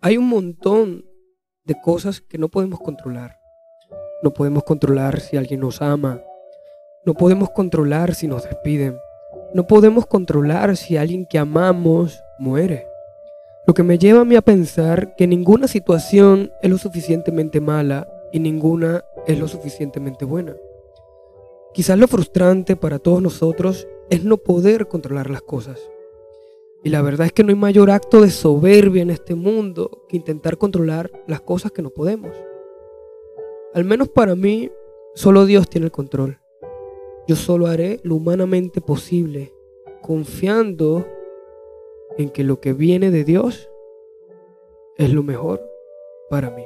Hay un montón de cosas que no podemos controlar. No podemos controlar si alguien nos ama. No podemos controlar si nos despiden. No podemos controlar si alguien que amamos muere. Lo que me lleva a mí a pensar que ninguna situación es lo suficientemente mala y ninguna es lo suficientemente buena. Quizás lo frustrante para todos nosotros es no poder controlar las cosas. Y la verdad es que no hay mayor acto de soberbia en este mundo que intentar controlar las cosas que no podemos. Al menos para mí, solo Dios tiene el control. Yo solo haré lo humanamente posible, confiando en que lo que viene de Dios es lo mejor para mí.